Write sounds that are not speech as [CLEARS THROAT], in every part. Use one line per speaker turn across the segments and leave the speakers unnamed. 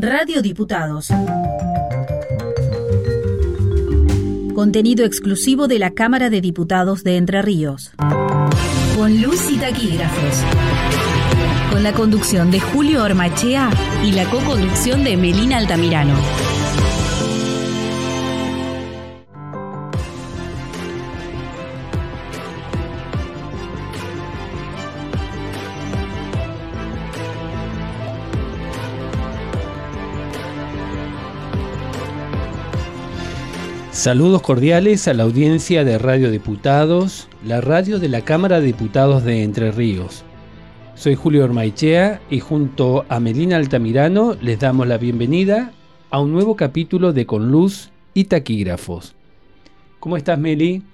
Radio Diputados. Contenido exclusivo de la Cámara de Diputados de Entre Ríos. Con luz y taquígrafos. Con la conducción de Julio Ormachea y la co-conducción de Melina Altamirano.
Saludos cordiales a la audiencia de Radio Diputados, la radio de la Cámara de Diputados de Entre Ríos. Soy Julio Ormaichea y junto a Melina Altamirano les damos la bienvenida a un nuevo capítulo de Con Luz y Taquígrafos. ¿Cómo estás, Meli?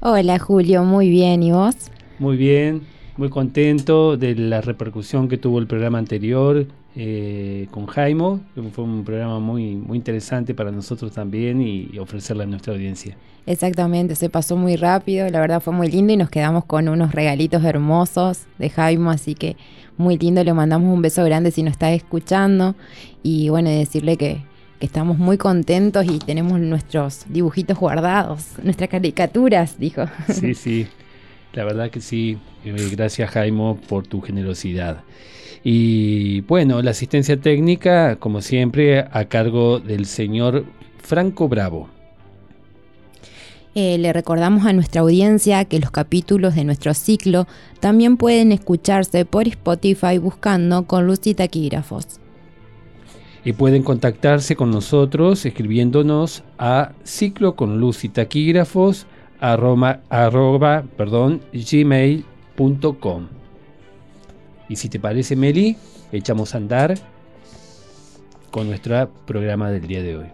Hola, Julio, muy bien, ¿y vos?
Muy bien, muy contento de la repercusión que tuvo el programa anterior eh, con Jaimo, que fue un programa muy, muy interesante para nosotros también y, ofrecerle a nuestra audiencia.
Exactamente, se pasó muy rápido, la verdad fue muy lindo y nos quedamos con unos regalitos hermosos de Jaimo, así que muy lindo, le mandamos un beso grande si nos está escuchando y bueno, decirle que, que estamos muy contentos y tenemos nuestros dibujitos guardados, nuestras caricaturas, dijo.
Sí, [LAUGHS] sí, la verdad que sí, eh, gracias Jaimo por tu generosidad. Y bueno, la asistencia técnica, como siempre, a cargo del señor Franco Bravo.
Eh, le recordamos a nuestra audiencia que los capítulos de nuestro ciclo también pueden escucharse por Spotify buscando con luz y taquígrafos.
Y pueden contactarse con nosotros escribiéndonos a ciclo con luz y taquígrafos arroba, perdón, gmail.com. Y si te parece, Meli, echamos a andar con nuestro programa del día de hoy.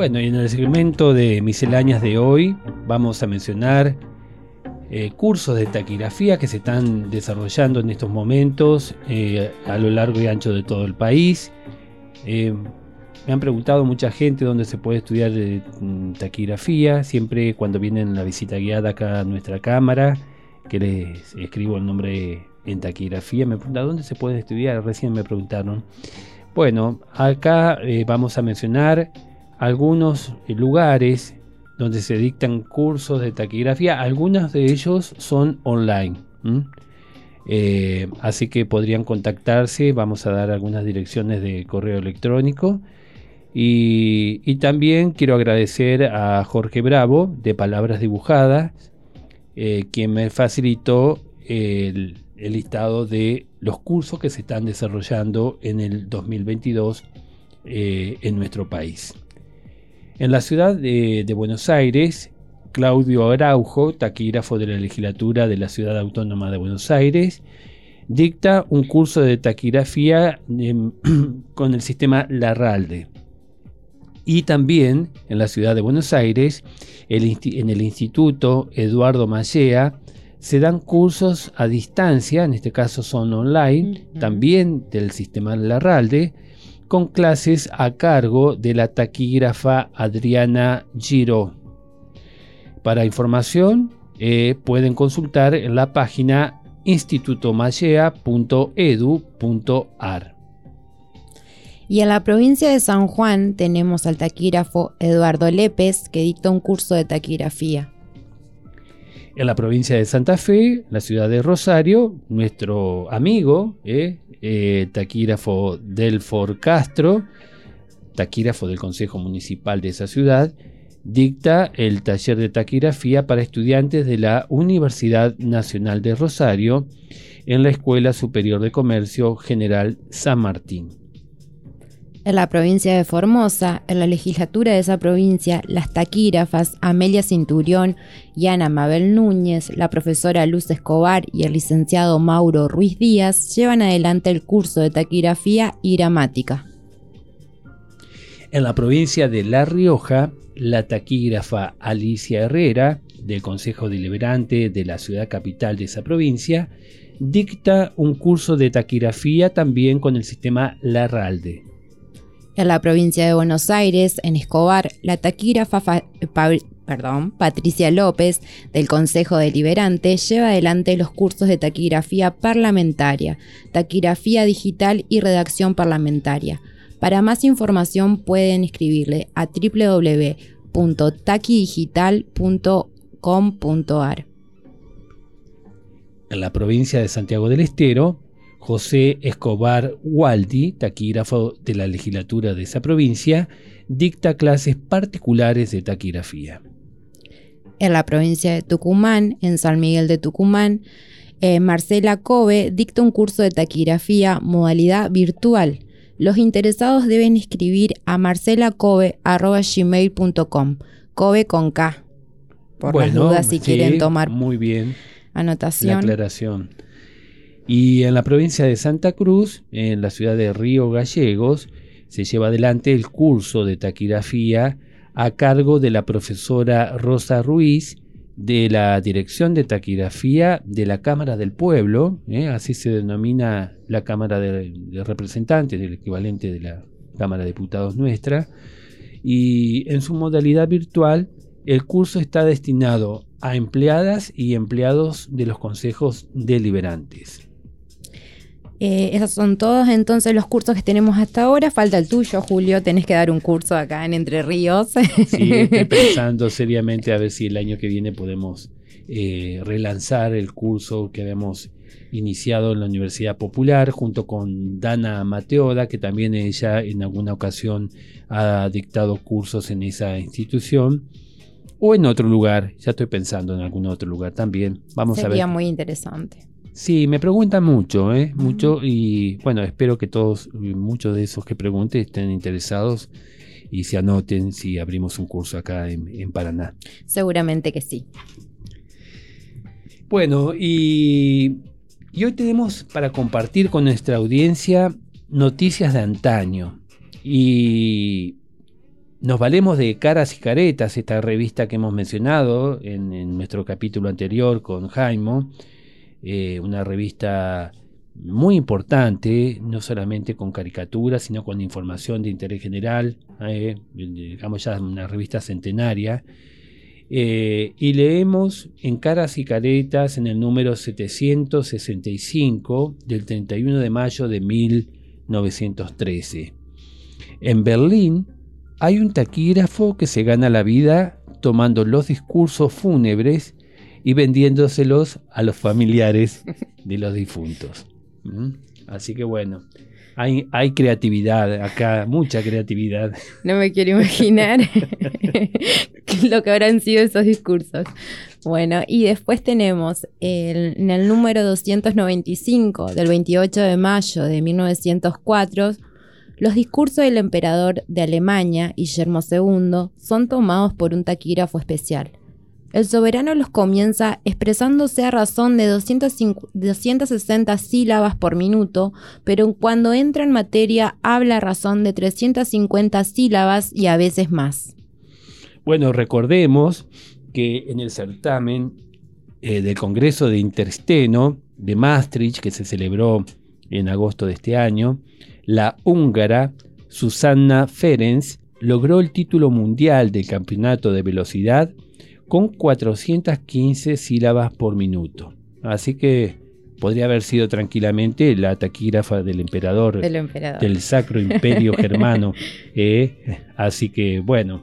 Bueno, y en el segmento de misceláneas de hoy vamos a mencionar eh, cursos de taquigrafía que se están desarrollando en estos momentos eh, a lo largo y ancho de todo el país. Eh, me han preguntado mucha gente dónde se puede estudiar taquigrafía. Siempre cuando vienen la visita guiada acá a nuestra cámara, que les escribo el nombre en taquigrafía, me preguntan dónde se puede estudiar. Recién me preguntaron. Bueno, acá vamos a mencionar algunos lugares donde se dictan cursos de taquigrafía, algunos de ellos son online. Eh, así que podrían contactarse, vamos a dar algunas direcciones de correo electrónico. Y, también quiero agradecer a Jorge Bravo de Palabras Dibujadas, eh, quien me facilitó el, listado de los cursos que se están desarrollando en el 2022 eh, en nuestro país. En la ciudad de, Buenos Aires, Claudio Araujo, taquígrafo de la legislatura de la Ciudad Autónoma de Buenos Aires, dicta un curso de taquigrafía [CLEARS THROAT] con el sistema Larralde. Y también en la ciudad de Buenos Aires, en el Instituto Eduardo Mallea, se dan cursos a distancia, en este caso son online, también del sistema Larralde, con clases a cargo de la taquígrafa Adriana Giro. Para información eh, pueden consultar en la página institutomallea.edu.ar.
Y en la provincia de San Juan tenemos al taquígrafo Eduardo Lépez que dicta un curso de taquigrafía.
En la provincia de Santa Fe, la ciudad de Rosario, nuestro amigo, eh, eh, taquígrafo Delfor Castro, taquígrafo del Consejo Municipal de esa ciudad, dicta el taller de taquigrafía para estudiantes de la Universidad Nacional de Rosario en la Escuela Superior de Comercio General San Martín.
En la provincia de Formosa, en la legislatura de esa provincia, las taquígrafas Amelia Cinturión y Ana Mabel Núñez, la profesora Luz Escobar y el licenciado Mauro Ruiz Díaz llevan adelante el curso de taquigrafía y gramática.
En la provincia de La Rioja, la taquígrafa Alicia Herrera del Consejo Deliberante de la ciudad capital de esa provincia, dicta un curso de taquigrafía también con el sistema Larralde.
En la provincia de Buenos Aires, en Escobar, la taquígrafa Patricia López, del Consejo Deliberante, lleva adelante los cursos de taquigrafía parlamentaria, taquigrafía digital y redacción parlamentaria. Para más información pueden escribirle a www.taquidigital.com.ar.
En la provincia de Santiago del Estero, José Escobar Waldi, taquígrafo de la legislatura de esa provincia, dicta clases particulares de taquigrafía.
En la provincia de Tucumán, en San Miguel de Tucumán, eh, Marcela Kobe dicta un curso de taquigrafía modalidad virtual. Los interesados deben escribir a marcelakobe.gmail.com, Kobe con K, por las dudas si quieren tomar
muy bien.
anotación.
La aclaración. Y en la provincia de Santa Cruz, en la ciudad de Río Gallegos, se lleva adelante el curso de taquigrafía a cargo de la profesora Rosa Ruiz de la Dirección de Taquigrafía de la Cámara del Pueblo, ¿eh? así se denomina la Cámara de, Representantes, el equivalente de la Cámara de Diputados nuestra, y en su modalidad virtual el curso está destinado a empleadas y empleados de los consejos deliberantes.
Eh, esos son todos entonces los cursos que tenemos hasta ahora. Falta el tuyo, Julio. Tenés que dar un curso acá en Entre Ríos.
Sí, estoy [LAUGHS] pensando seriamente a ver si el año que viene podemos eh, relanzar el curso que habíamos iniciado en la Universidad Popular junto con Dana Mateoda, que también ella en alguna ocasión ha dictado cursos en esa institución. O en otro lugar, ya estoy pensando en algún otro lugar también. Vamos a ver.
Sería muy interesante.
Sí, me preguntan mucho, ¿eh? Mucho y bueno, espero que todos, muchos de esos que pregunten estén interesados y se anoten si abrimos un curso acá en, Paraná.
Seguramente que sí.
Bueno, y, y hoy tenemos para compartir con nuestra audiencia noticias de antaño. Y nos valemos de Caras y Caretas, esta revista que hemos mencionado en, en nuestro capítulo anterior con Jaimo eh, una revista muy importante, no solamente con caricaturas, sino con información de interés general, eh, digamos ya una revista centenaria. Eh, y leemos en Caras y Caretas en el número 765 del 31 de mayo de 1913. En Berlín hay un taquígrafo que se gana la vida tomando los discursos fúnebres y vendiéndoselos a los familiares de los difuntos. ¿Mm? Así que bueno, hay, hay, creatividad acá, mucha creatividad. [LAUGHS]
No me quiero imaginar [LAUGHS] lo que habrán sido esos discursos. Bueno, y después tenemos en el número 295 del 28 de mayo de 1904, los discursos del emperador de Alemania, Guillermo II, son tomados por un taquígrafo especial. El soberano los comienza expresándose a razón de 260 sílabas por minuto, pero cuando entra en materia habla a razón de 350 sílabas y a veces más.
Bueno, recordemos que en el certamen eh, del Congreso de Intersteno de Maastricht, que se celebró en agosto de este año, la húngara Susanna Ferenc logró el título mundial del campeonato de velocidad con 415 sílabas por minuto. Así que podría haber sido tranquilamente la taquígrafa del emperador, del, Sacro Imperio Germano. [LAUGHS] ¿eh? así que bueno,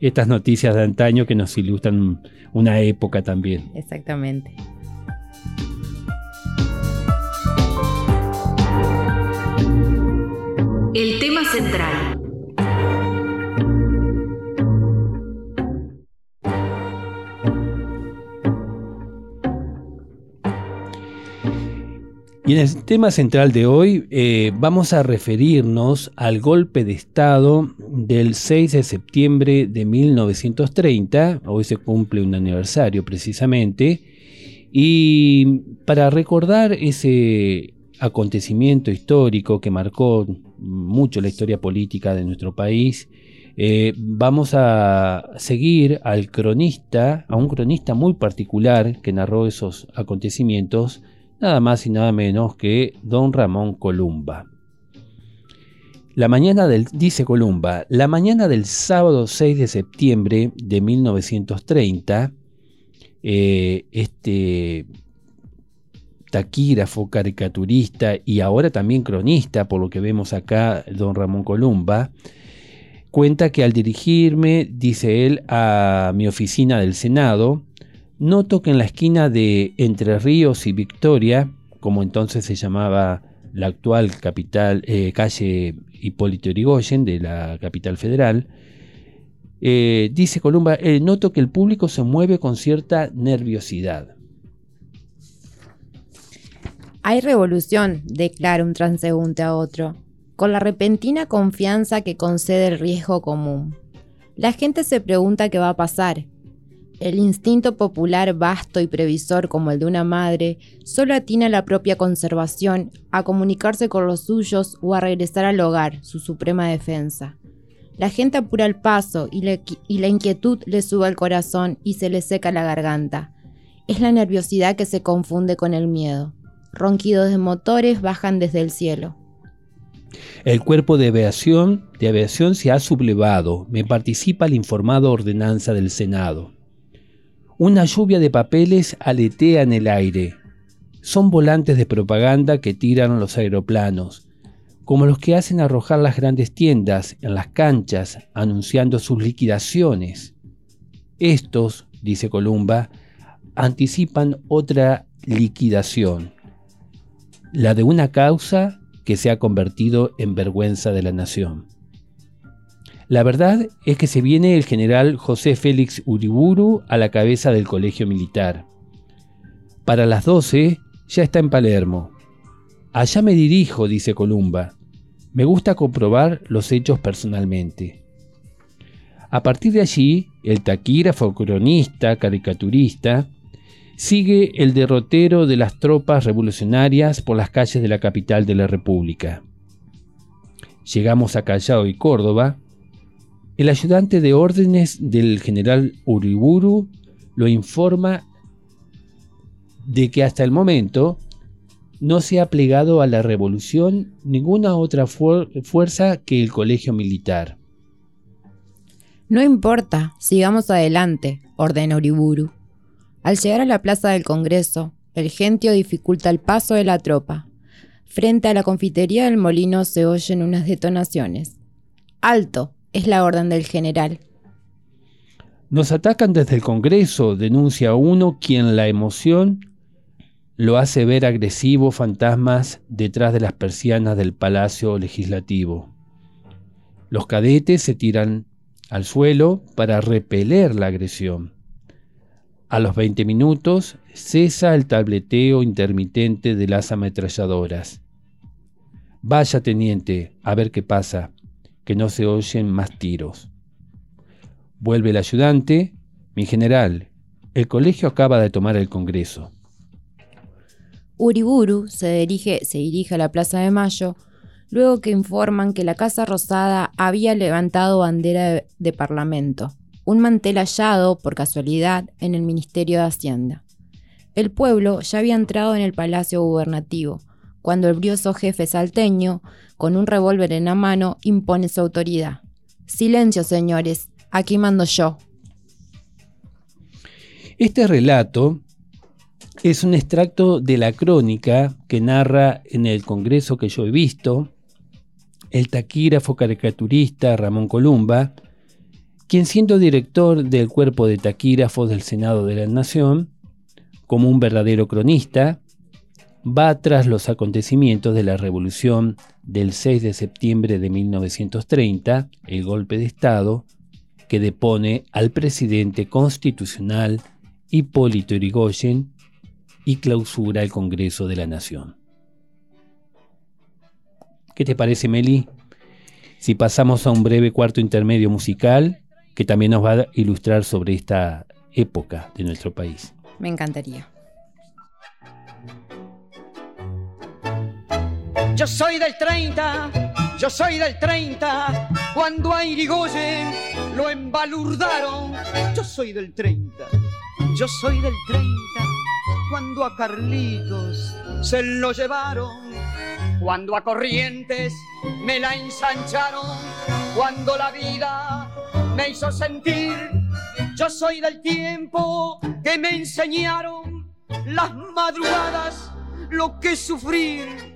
estas noticias de antaño que nos ilustran una época también.
Exactamente.
El tema central.
Y en el tema central de hoy eh, vamos a referirnos al golpe de Estado del 6 de septiembre de 1930. Hoy se cumple un aniversario precisamente. Y para recordar ese acontecimiento histórico que marcó mucho la historia política de nuestro país, Eh, vamos a seguir al cronista, a un cronista muy particular que narró esos acontecimientos, nada más y nada menos que don Ramón Columba. La mañana del, dice Columba, la mañana del sábado 6 de septiembre de 1930, eh, este taquígrafo, caricaturista y ahora también cronista, por lo que vemos acá, don Ramón Columba, cuenta que al dirigirme, dice él, a mi oficina del Senado, noto que en la esquina de Entre Ríos y Victoria, como entonces se llamaba la actual capital, eh, calle Hipólito Yrigoyen de la capital federal, eh, dice Columba, eh, noto que el público se mueve con cierta nerviosidad.
Hay revolución, declara un transeúnte a otro, con la repentina confianza que concede el riesgo común. La gente se pregunta qué va a pasar, el instinto popular vasto y previsor como el de una madre solo atina a la propia conservación, a comunicarse con los suyos o a regresar al hogar, su suprema defensa. La gente apura el paso y, y la inquietud le sube al corazón y se le seca la garganta. Es la nerviosidad que se confunde con el miedo. Ronquidos de motores bajan desde el cielo.
El cuerpo de aviación, de aviación se ha sublevado. Me participa la informada ordenanza del Senado. Una lluvia de papeles aletea en el aire. Son volantes de propaganda que tiran los aeroplanos, como los que hacen arrojar las grandes tiendas en las canchas anunciando sus liquidaciones. Estos, dice Columba, anticipan otra liquidación, la de una causa que se ha convertido en vergüenza de la nación. La verdad es que se viene el general José Félix Uriburu a la cabeza del colegio militar. Para las 12 ya está en Palermo. Allá me dirijo, dice Columba. Me gusta comprobar los hechos personalmente. A partir de allí, el taquígrafo cronista, caricaturista, sigue el derrotero de las tropas revolucionarias por las calles de la capital de la República. Llegamos a Callao y Córdoba, el ayudante de órdenes del general Uriburu lo informa de que hasta el momento no se ha plegado a la revolución ninguna otra fuerza que el colegio militar.
No importa, sigamos adelante, ordena Uriburu. Al llegar a la plaza del Congreso, el gentio dificulta el paso de la tropa. Frente a la confitería del molino se oyen unas detonaciones. ¡Alto! Es la orden del general.
Nos atacan desde el Congreso, denuncia uno quien la emoción lo hace ver agresivo fantasmas detrás de las persianas del Palacio Legislativo. Los cadetes se tiran al suelo para repeler la agresión. A los 20 minutos cesa el tableteo intermitente de las ametralladoras. Vaya, teniente, a ver qué pasa que no se oyen más tiros. Vuelve el ayudante, mi general, el colegio acaba de tomar el Congreso.
Uriburu se dirige, se dirige a la Plaza de Mayo, luego que informan que la Casa Rosada había levantado bandera de, de Parlamento, un mantel hallado, por casualidad, en el Ministerio de Hacienda. El pueblo ya había entrado en el Palacio Gubernativo, cuando el brioso jefe salteño, con un revólver en la mano, impone su autoridad. Silencio, señores, aquí mando yo.
Este relato es un extracto de la crónica que narra en el Congreso que yo he visto el taquígrafo caricaturista Ramón Columba, quien siendo director del cuerpo de taquígrafos del Senado de la Nación, como un verdadero cronista, va tras los acontecimientos de la revolución del 6 de septiembre de 1930, el golpe de Estado, que depone al presidente constitucional Hipólito Yrigoyen y clausura el Congreso de la Nación. ¿Qué te parece, Meli? Si pasamos a un breve cuarto intermedio musical que también nos va a ilustrar sobre esta época de nuestro país.
Me encantaría.
Yo soy del 30, Yo soy del 30, cuando a Irigoyen lo embalurdaron. Yo soy del 30, yo soy del 30, cuando a Carlitos se lo llevaron. Cuando a Corrientes me la ensancharon, cuando la vida me hizo sentir. Yo soy del tiempo que me enseñaron las madrugadas lo que sufrir.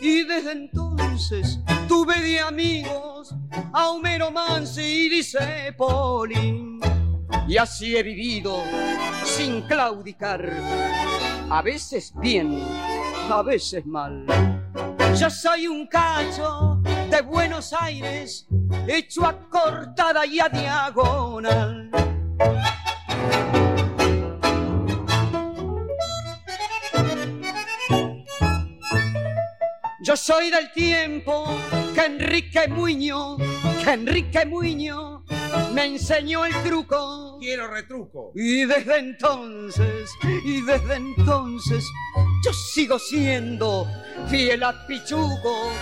Y desde entonces tuve de amigos a Homero Mansi y dice Polín. Y así he vivido sin claudicar, a veces bien, a veces mal. Yo soy un cacho de Buenos Aires, hecho a cortada y a diagonal. Yo soy del tiempo que Enrique Muñoz, que Enrique Muñoz me enseñó el truco.
Quiero retruco.
Y desde entonces, y desde entonces, yo sigo siendo fiel a Pichuco.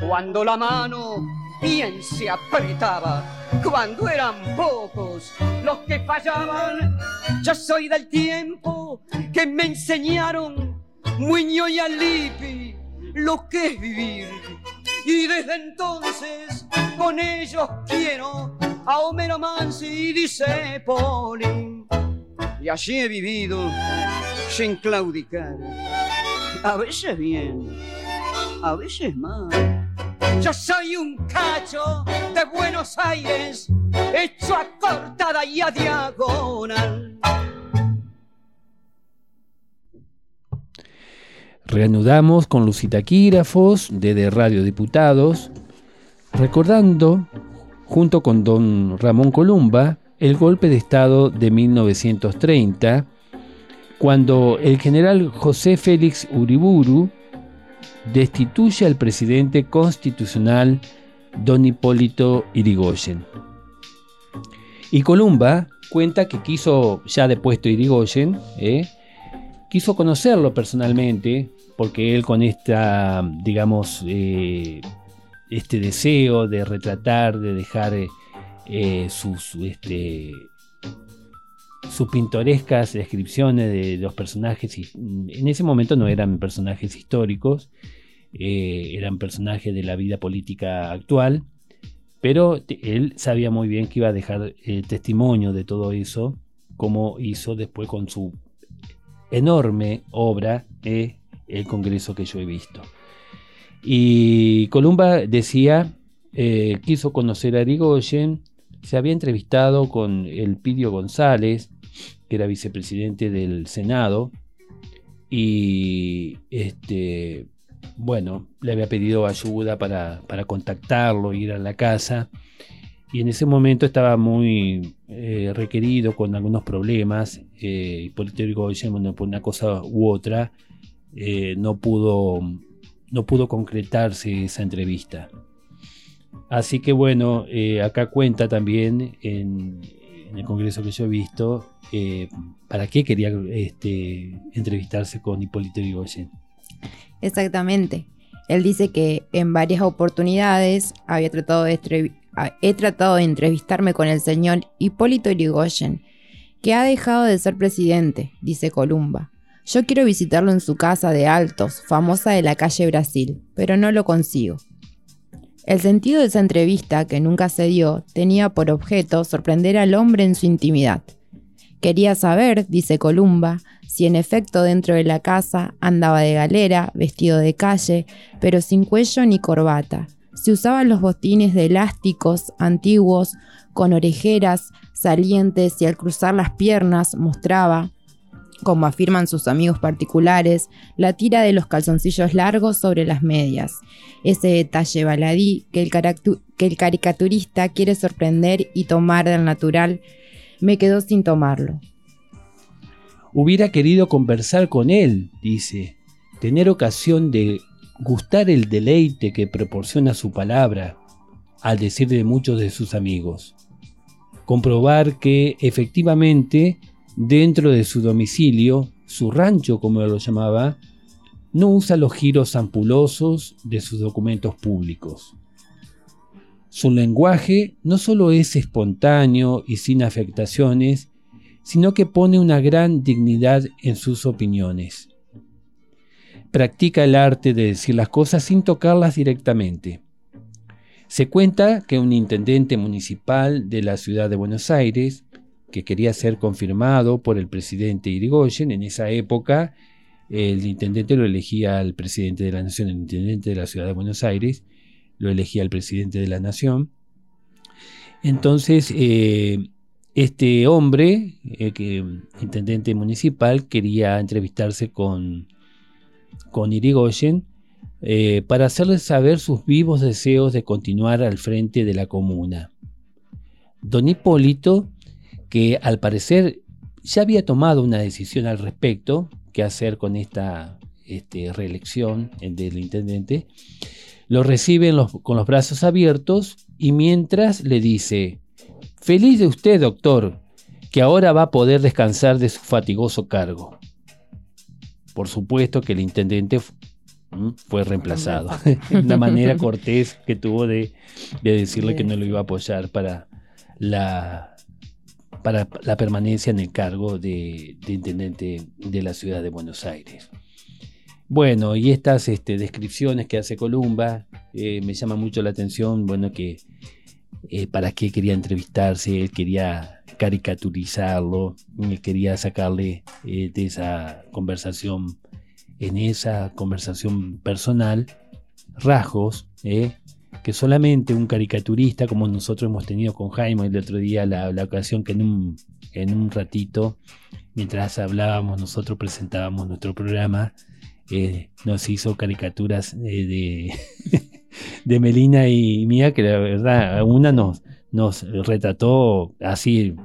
Cuando la mano bien se apretaba, cuando eran pocos los que fallaban. Yo soy del tiempo que me enseñaron Muñoz y Alipi lo que es vivir. Y desde entonces con ellos quiero a Homero Mansi y dice Poli. Y allí he vivido sin claudicar. A veces bien, a veces mal. Yo soy un cacho de Buenos Aires, hecho a cortada y a diagonal.
Reanudamos con los citaquígrafos de Radio Diputados, recordando, junto con don Ramón Columba, el golpe de Estado de 1930, cuando el general José Félix Uriburu destituye al presidente constitucional don Hipólito Irigoyen. Y Columba cuenta que quiso, ya depuesto Irigoyen, eh, quiso conocerlo personalmente porque él con esta, digamos, eh, este deseo de retratar, de dejar eh, sus, este, sus pintorescas descripciones de los personajes, en ese momento no eran personajes históricos, eh, eran personajes de la vida política actual, pero él sabía muy bien que iba a dejar testimonio de todo eso, como hizo después con su enorme obra, el Congreso que yo he visto. Y Columba decía, eh, quiso conocer a Rigoyen, se había entrevistado con el Pidio González, que era vicepresidente del Senado, y este, bueno, le había pedido ayuda para, para contactarlo, ir a la casa, y en ese momento estaba muy eh, requerido con algunos problemas, eh, Hipólito Yrigoyen, por una cosa u otra, eh, no, pudo, no pudo concretarse esa entrevista. Así que bueno, eh, acá cuenta también en, el congreso que yo he visto eh, para qué quería este, entrevistarse con Hipólito Yrigoyen.
Exactamente. Él dice que en varias oportunidades había tratado de he tratado de entrevistarme con el señor Hipólito Yrigoyen, que ha dejado de ser presidente, dice Columba. Yo quiero visitarlo en su casa de Altos, famosa de la calle Brasil, pero no lo consigo. El sentido de esa entrevista, que nunca se dio, tenía por objeto sorprender al hombre en su intimidad. Quería saber, dice Columba, si en efecto dentro de la casa andaba de galera, vestido de calle, pero sin cuello ni corbata, si usaba los botines de elásticos antiguos, con orejeras salientes y al cruzar las piernas mostraba, como afirman sus amigos particulares, la tira de los calzoncillos largos sobre las medias, ese detalle baladí que el, que el caricaturista quiere sorprender y tomar del natural, me quedó sin tomarlo.
Hubiera querido conversar con él, dice, tener ocasión de gustar el deleite que proporciona su palabra, al decir de muchos de sus amigos. Comprobar que efectivamente dentro de su domicilio, su rancho como lo llamaba, no usa los giros ampulosos de sus documentos públicos. Su lenguaje no solo es espontáneo y sin afectaciones, sino que pone una gran dignidad en sus opiniones. Practica el arte de decir las cosas sin tocarlas directamente. Se cuenta que un intendente municipal de la ciudad de Buenos Aires, que quería ser confirmado por el presidente Irigoyen, en esa época el intendente lo elegía al presidente de la nación, el intendente de la ciudad de Buenos Aires, lo elegía al presidente de la nación. Entonces, eh, este hombre, eh, que, intendente municipal, quería entrevistarse con, con Irigoyen eh, para hacerle saber sus vivos deseos de continuar al frente de la comuna. Don Hipólito, que al parecer ya había tomado una decisión al respecto, qué hacer con esta este, reelección del intendente, lo recibe con los brazos abiertos y mientras le dice, feliz de usted, doctor, que ahora va a poder descansar de su fatigoso cargo. Por supuesto que el intendente fue reemplazado. [LAUGHS] Una manera [LAUGHS] cortés que tuvo de, decirle que no lo iba a apoyar para la, para la permanencia en el cargo de, intendente de la ciudad de Buenos Aires. Bueno, y estas este, descripciones que hace Columba eh, me llama mucho la atención, bueno, que eh, para qué quería entrevistarse, él quería caricaturizarlo, quería sacarle eh, de esa conversación, en esa conversación personal, rasgos que solamente un caricaturista como nosotros hemos tenido con Jaime el otro día, la, ocasión que en un, en un ratito, mientras hablábamos, nosotros presentábamos nuestro programa, eh, nos hizo caricaturas eh, de, [LAUGHS] de Melina y mía, que la verdad, una nos, nos retrató así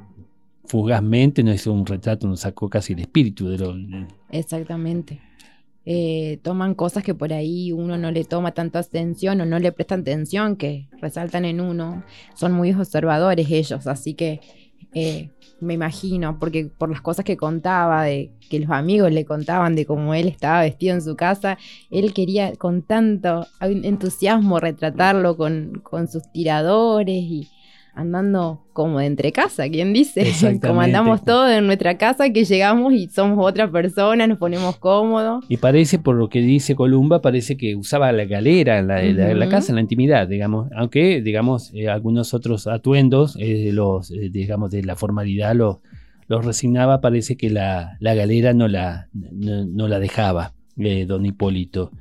fugazmente, nos hizo un retrato, nos sacó casi el espíritu de lo...
Exactamente. Eh, toman cosas que por ahí uno no le toma tanta atención o no le prestan atención, que resaltan en uno. Son muy observadores ellos, así que me imagino, porque por las cosas que contaba, de que los amigos le contaban de cómo él estaba vestido en su casa, él quería con tanto entusiasmo retratarlo con, con sus tiradores y, andando como de entre casa, ¿quién dice? [LAUGHS] Como andamos todos en nuestra casa, que llegamos y somos otra persona, nos ponemos cómodos.
Y parece, por lo que dice Columba, parece que usaba la galera en la, casa, en la intimidad, digamos, aunque, digamos, eh, algunos otros atuendos, eh, los, eh, digamos, de la formalidad los, los resignaba, parece que la, galera no la, no, la dejaba, don Hipólito.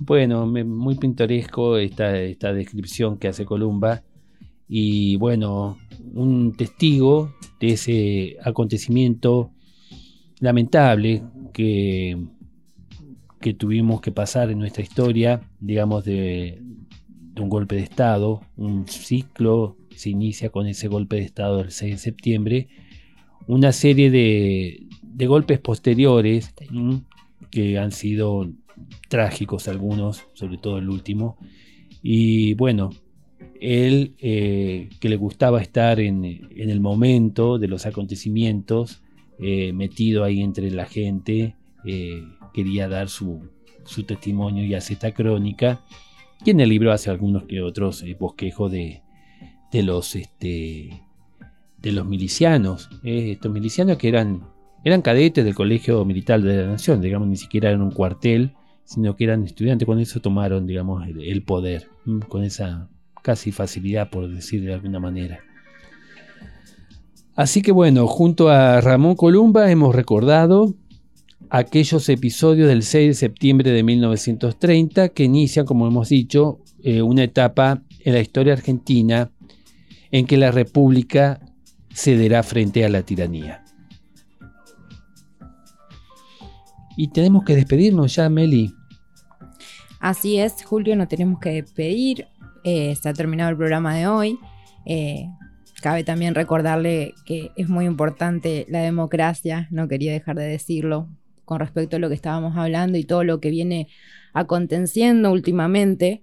bueno, muy pintoresco esta, esta descripción que hace Columba y bueno, un testigo de ese acontecimiento lamentable que, que tuvimos que pasar en nuestra historia, digamos, de, un golpe de Estado, un ciclo se inicia con ese golpe de Estado del 6 de septiembre, una serie de, de golpes posteriores que han sido trágicos algunos, sobre todo el último, y bueno, él, eh, que le gustaba estar en, el momento de los acontecimientos, eh, metido ahí entre la gente, eh, quería dar su, testimonio y hace esta crónica. Y en el libro hace algunos que otros bosquejos de, los, este, de los milicianos. estos milicianos que eran, eran cadetes del Colegio Militar de la Nación, digamos, ni siquiera eran un cuartel, sino que eran estudiantes. Con eso tomaron, digamos, el poder, con esa casi facilidad por decir de alguna manera. Así que bueno, junto a Ramón Columba hemos recordado aquellos episodios del 6 de septiembre de 1930 que inician, como hemos dicho, eh, una etapa en la historia argentina en que la República cederá frente a la tiranía. Y tenemos que despedirnos ya, Meli.
Así es, Julio, no tenemos que despedir. Eh, ha terminado el programa de hoy. Eh, cabe también recordarle que es muy importante la democracia, no quería dejar de decirlo, con respecto a lo que estábamos hablando y todo lo que viene aconteciendo últimamente,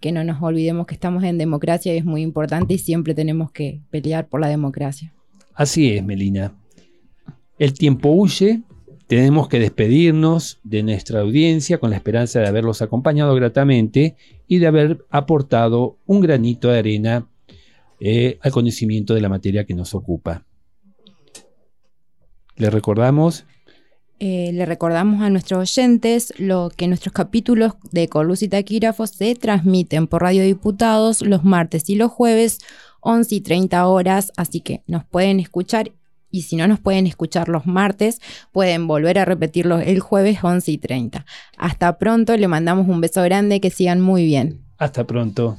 que no nos olvidemos que estamos en democracia y es muy importante y siempre tenemos que pelear por la democracia.
Así es, Melina. El tiempo huye tenemos que despedirnos de nuestra audiencia con la esperanza de haberlos acompañado gratamente y de haber aportado un granito de arena eh, al conocimiento de la materia que nos ocupa. Les recordamos
eh, le recordamos a nuestros oyentes lo que nuestros capítulos de Colus y Taquígrafos se transmiten por Radio Diputados los martes y los jueves, 11 y 30 horas, así que nos pueden escuchar y si no nos pueden escuchar los martes, pueden volver a repetirlo el jueves 11 y 30. Hasta pronto, le mandamos un beso grande, que sigan muy bien.
Hasta pronto.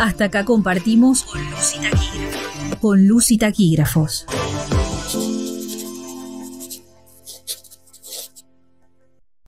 Hasta acá compartimos con luz y taquígrafos. Con luz y taquígrafos.